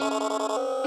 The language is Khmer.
Música